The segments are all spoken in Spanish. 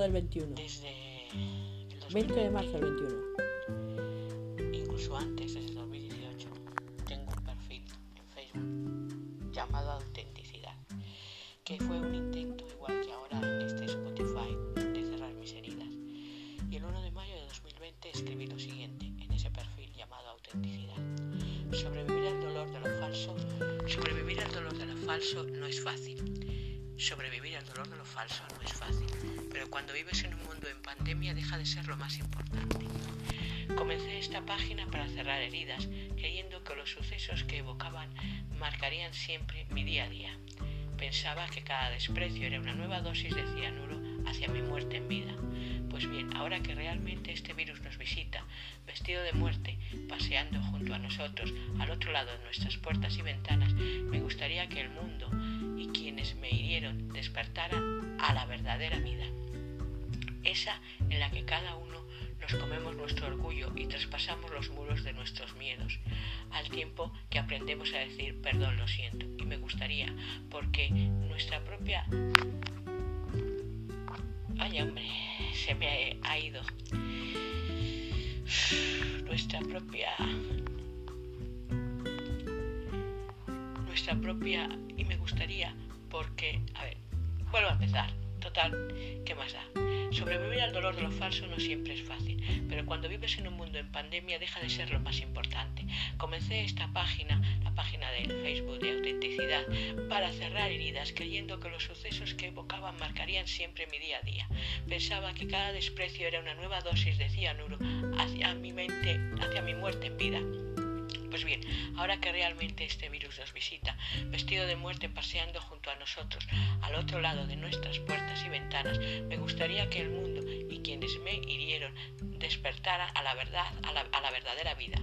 del 21. Desde el 20 de marzo del 21. Incluso antes, desde 2018, tengo un perfil en Facebook llamado Autenticidad, que fue un intento, igual que ahora en este Spotify, de cerrar mis heridas. Y el 1 de mayo de 2020 escribí lo siguiente en ese perfil llamado Autenticidad. Sobrevivir al dolor de lo falso, sobrevivir al dolor de lo falso no es fácil Sobrevivir al dolor de lo falso no es fácil, pero cuando vives en un mundo en pandemia deja de ser lo más importante. Comencé esta página para cerrar heridas, creyendo que los sucesos que evocaban marcarían siempre mi día a día. Pensaba que cada desprecio era una nueva dosis de cianuro hacia mi muerte en vida. Pues bien, ahora que realmente este virus nos visita, vestido de muerte, paseando junto a nosotros, al otro lado de nuestras puertas y ventanas, me gustaría que el mundo despertaran a la verdadera vida, esa en la que cada uno nos comemos nuestro orgullo y traspasamos los muros de nuestros miedos, al tiempo que aprendemos a decir perdón, lo siento. Y me gustaría, porque nuestra propia... Ay, hombre, se me ha ido. Nuestra propia nuestra propia y me gustaría porque, a ver, vuelvo a empezar. Total, ¿qué más da? Sobrevivir al dolor de lo falso no siempre es fácil, pero cuando vives en un mundo en pandemia deja de ser lo más importante. Comencé esta página, la página del Facebook de autenticidad, para cerrar heridas, creyendo que los sucesos que evocaban marcarían siempre mi día a día. Pensaba que cada desprecio era una nueva dosis de cianuro hacia mi mente, hacia mi muerte en vida. Pues bien, ahora que realmente este virus nos visita, vestido de muerte paseando junto a nosotros, al otro lado de nuestras puertas y ventanas, me gustaría que el mundo y quienes me hirieron despertaran a la verdad, a la, la verdadera vida,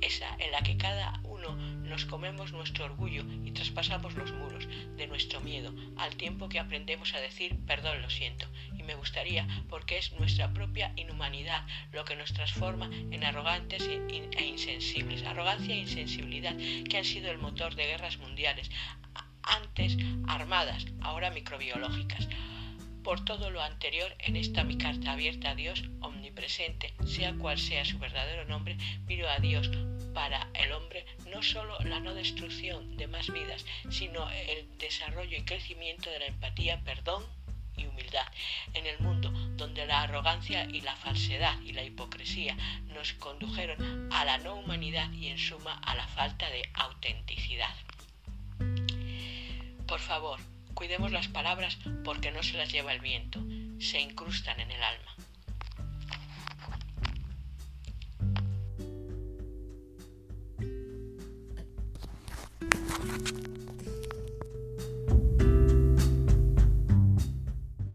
esa en la que cada uno nos comemos nuestro orgullo y traspasamos los muros de nuestro miedo, al tiempo que aprendemos a decir perdón, lo siento, me gustaría, porque es nuestra propia inhumanidad lo que nos transforma en arrogantes e insensibles. Arrogancia e insensibilidad que han sido el motor de guerras mundiales, antes armadas, ahora microbiológicas. Por todo lo anterior, en esta mi carta abierta a Dios omnipresente, sea cual sea su verdadero nombre, pido a Dios para el hombre no solo la no destrucción de más vidas, sino el desarrollo y crecimiento de la empatía, perdón en el mundo donde la arrogancia y la falsedad y la hipocresía nos condujeron a la no humanidad y en suma a la falta de autenticidad. Por favor, cuidemos las palabras porque no se las lleva el viento, se incrustan en el alma.